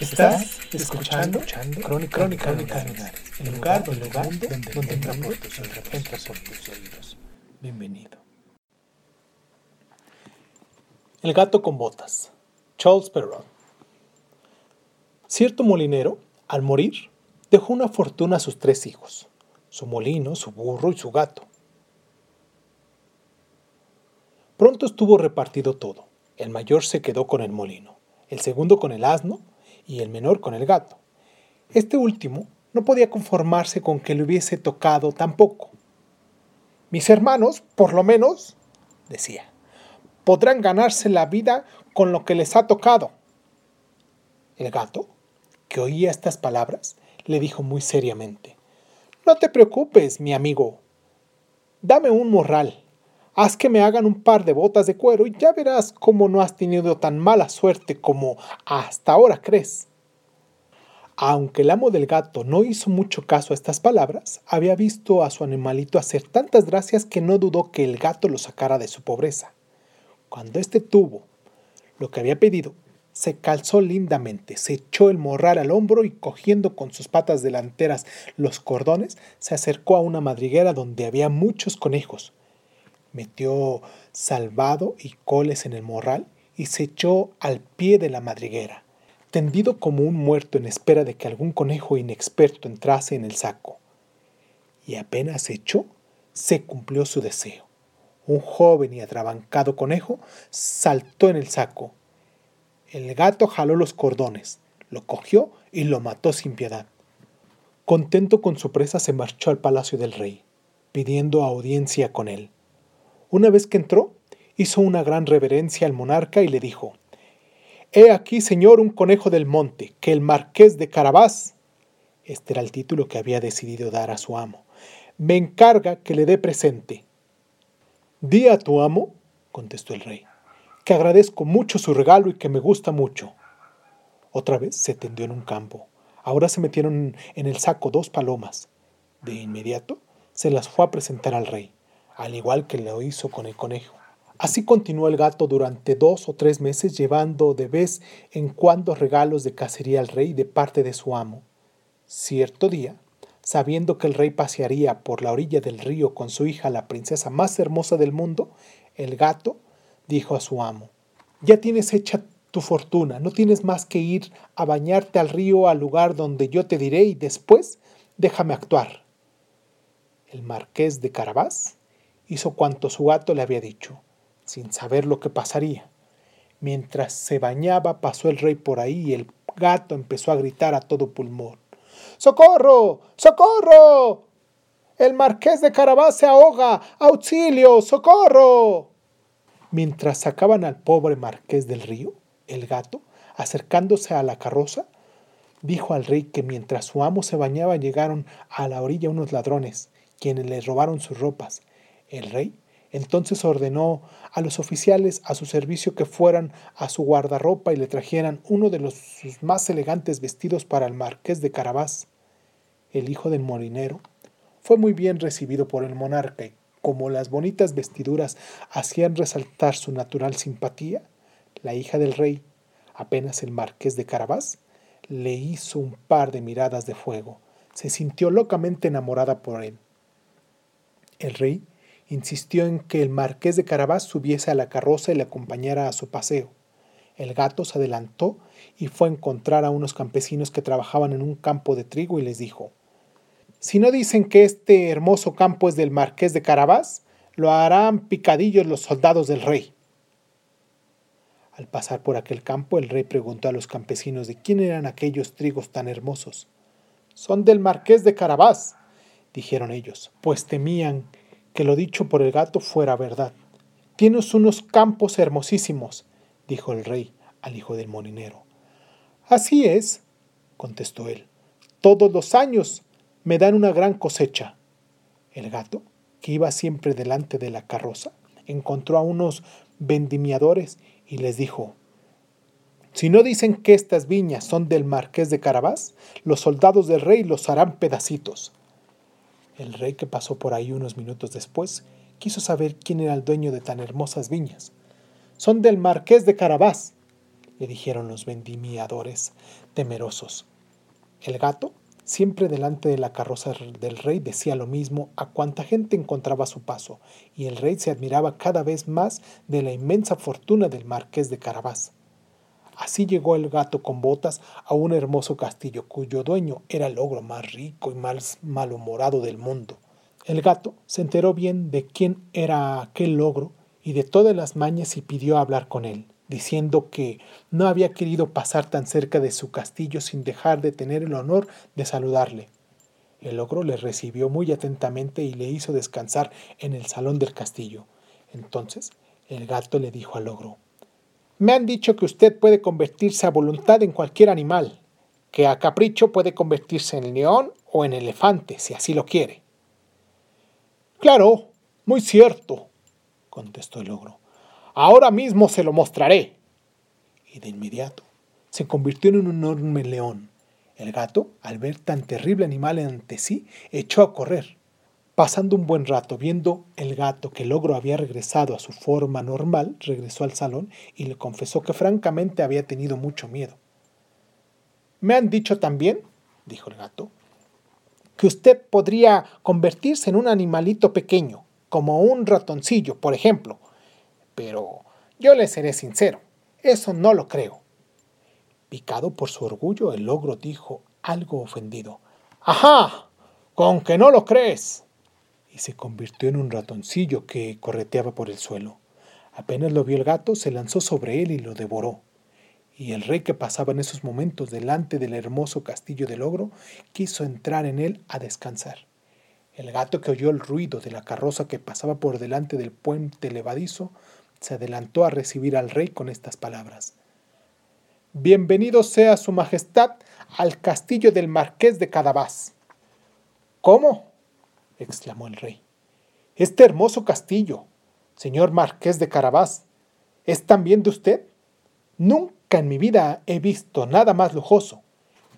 Estás escuchando, Crónica, Crónica, Crónica el lugar, el lugar donde, donde entra por tus, entra por tus oídos. Bienvenido. El gato con botas. Charles Perrault. Cierto molinero, al morir, dejó una fortuna a sus tres hijos, su molino, su burro y su gato. Pronto estuvo repartido todo. El mayor se quedó con el molino, el segundo con el asno y el menor con el gato. Este último no podía conformarse con que le hubiese tocado tan poco. Mis hermanos, por lo menos, decía, podrán ganarse la vida con lo que les ha tocado. El gato, que oía estas palabras, le dijo muy seriamente, No te preocupes, mi amigo. Dame un morral. Haz que me hagan un par de botas de cuero y ya verás cómo no has tenido tan mala suerte como hasta ahora crees. Aunque el amo del gato no hizo mucho caso a estas palabras, había visto a su animalito hacer tantas gracias que no dudó que el gato lo sacara de su pobreza. Cuando éste tuvo lo que había pedido, se calzó lindamente, se echó el morral al hombro y cogiendo con sus patas delanteras los cordones, se acercó a una madriguera donde había muchos conejos metió salvado y coles en el morral y se echó al pie de la madriguera, tendido como un muerto en espera de que algún conejo inexperto entrase en el saco. Y apenas se echó, se cumplió su deseo. Un joven y atrabancado conejo saltó en el saco. El gato jaló los cordones, lo cogió y lo mató sin piedad. Contento con su presa se marchó al palacio del rey, pidiendo audiencia con él. Una vez que entró, hizo una gran reverencia al monarca y le dijo, He aquí, señor, un conejo del monte, que el marqués de Carabás, este era el título que había decidido dar a su amo, me encarga que le dé presente. Di a tu amo, contestó el rey, que agradezco mucho su regalo y que me gusta mucho. Otra vez se tendió en un campo. Ahora se metieron en el saco dos palomas. De inmediato se las fue a presentar al rey al igual que lo hizo con el conejo. Así continuó el gato durante dos o tres meses llevando de vez en cuando regalos de cacería al rey de parte de su amo. Cierto día, sabiendo que el rey pasearía por la orilla del río con su hija, la princesa más hermosa del mundo, el gato dijo a su amo, Ya tienes hecha tu fortuna, no tienes más que ir a bañarte al río al lugar donde yo te diré y después déjame actuar. El marqués de Carabás hizo cuanto su gato le había dicho, sin saber lo que pasaría. Mientras se bañaba pasó el rey por ahí y el gato empezó a gritar a todo pulmón. ¡Socorro! ¡Socorro! El marqués de Carabás se ahoga. ¡Auxilio! ¡Socorro! Mientras sacaban al pobre marqués del río, el gato, acercándose a la carroza, dijo al rey que mientras su amo se bañaba llegaron a la orilla unos ladrones, quienes le robaron sus ropas, el rey entonces ordenó a los oficiales a su servicio que fueran a su guardarropa y le trajeran uno de los, sus más elegantes vestidos para el marqués de Carabás. El hijo del molinero fue muy bien recibido por el monarca y como las bonitas vestiduras hacían resaltar su natural simpatía, la hija del rey, apenas el marqués de Carabás, le hizo un par de miradas de fuego. Se sintió locamente enamorada por él. El rey insistió en que el marqués de Carabás subiese a la carroza y le acompañara a su paseo. El gato se adelantó y fue a encontrar a unos campesinos que trabajaban en un campo de trigo y les dijo, Si no dicen que este hermoso campo es del marqués de Carabás, lo harán picadillos los soldados del rey. Al pasar por aquel campo, el rey preguntó a los campesinos de quién eran aquellos trigos tan hermosos. Son del marqués de Carabás, dijeron ellos, pues temían que lo dicho por el gato fuera verdad. Tienes unos campos hermosísimos, dijo el rey al hijo del molinero. Así es, contestó él. Todos los años me dan una gran cosecha. El gato, que iba siempre delante de la carroza, encontró a unos vendimiadores y les dijo, si no dicen que estas viñas son del marqués de Carabás, los soldados del rey los harán pedacitos. El rey, que pasó por ahí unos minutos después, quiso saber quién era el dueño de tan hermosas viñas. Son del marqués de Carabás, le dijeron los vendimiadores, temerosos. El gato, siempre delante de la carroza del rey, decía lo mismo a cuanta gente encontraba a su paso, y el rey se admiraba cada vez más de la inmensa fortuna del marqués de Carabás. Así llegó el gato con botas a un hermoso castillo cuyo dueño era el ogro más rico y más malhumorado del mundo. El gato se enteró bien de quién era aquel logro y de todas las mañas y pidió hablar con él, diciendo que no había querido pasar tan cerca de su castillo sin dejar de tener el honor de saludarle. El ogro le recibió muy atentamente y le hizo descansar en el salón del castillo. Entonces el gato le dijo al ogro me han dicho que usted puede convertirse a voluntad en cualquier animal, que a capricho puede convertirse en león o en elefante, si así lo quiere. Claro, muy cierto, contestó el ogro. Ahora mismo se lo mostraré. Y de inmediato se convirtió en un enorme león. El gato, al ver tan terrible animal ante sí, echó a correr. Pasando un buen rato viendo el gato que el ogro había regresado a su forma normal, regresó al salón y le confesó que francamente había tenido mucho miedo. Me han dicho también, dijo el gato, que usted podría convertirse en un animalito pequeño, como un ratoncillo, por ejemplo. Pero yo le seré sincero, eso no lo creo. Picado por su orgullo, el ogro dijo, algo ofendido, ¡Ajá! ¿Con que no lo crees? Y se convirtió en un ratoncillo que correteaba por el suelo. Apenas lo vio el gato, se lanzó sobre él y lo devoró. Y el rey que pasaba en esos momentos delante del hermoso castillo del ogro quiso entrar en él a descansar. El gato que oyó el ruido de la carroza que pasaba por delante del puente levadizo se adelantó a recibir al rey con estas palabras. Bienvenido sea su majestad al castillo del marqués de Cadabás. ¿Cómo? Exclamó el rey. Este hermoso castillo, señor marqués de Carabás, ¿es también de usted? Nunca en mi vida he visto nada más lujoso.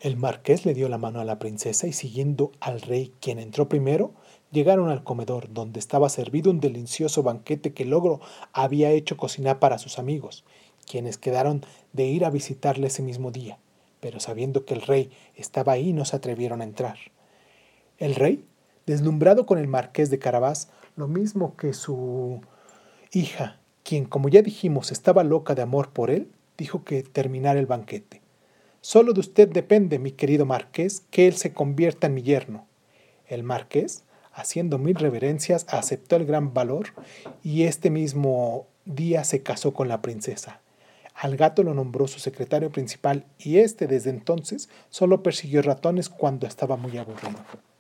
El marqués le dio la mano a la princesa y siguiendo al rey, quien entró primero, llegaron al comedor, donde estaba servido un delicioso banquete que Logro había hecho cocinar para sus amigos, quienes quedaron de ir a visitarle ese mismo día, pero sabiendo que el rey estaba ahí no se atrevieron a entrar. El rey deslumbrado con el marqués de Carabás, lo mismo que su hija, quien, como ya dijimos, estaba loca de amor por él, dijo que terminara el banquete. Solo de usted depende, mi querido marqués, que él se convierta en mi yerno. El marqués, haciendo mil reverencias, aceptó el gran valor y este mismo día se casó con la princesa. Al gato lo nombró su secretario principal y este desde entonces solo persiguió ratones cuando estaba muy aburrido.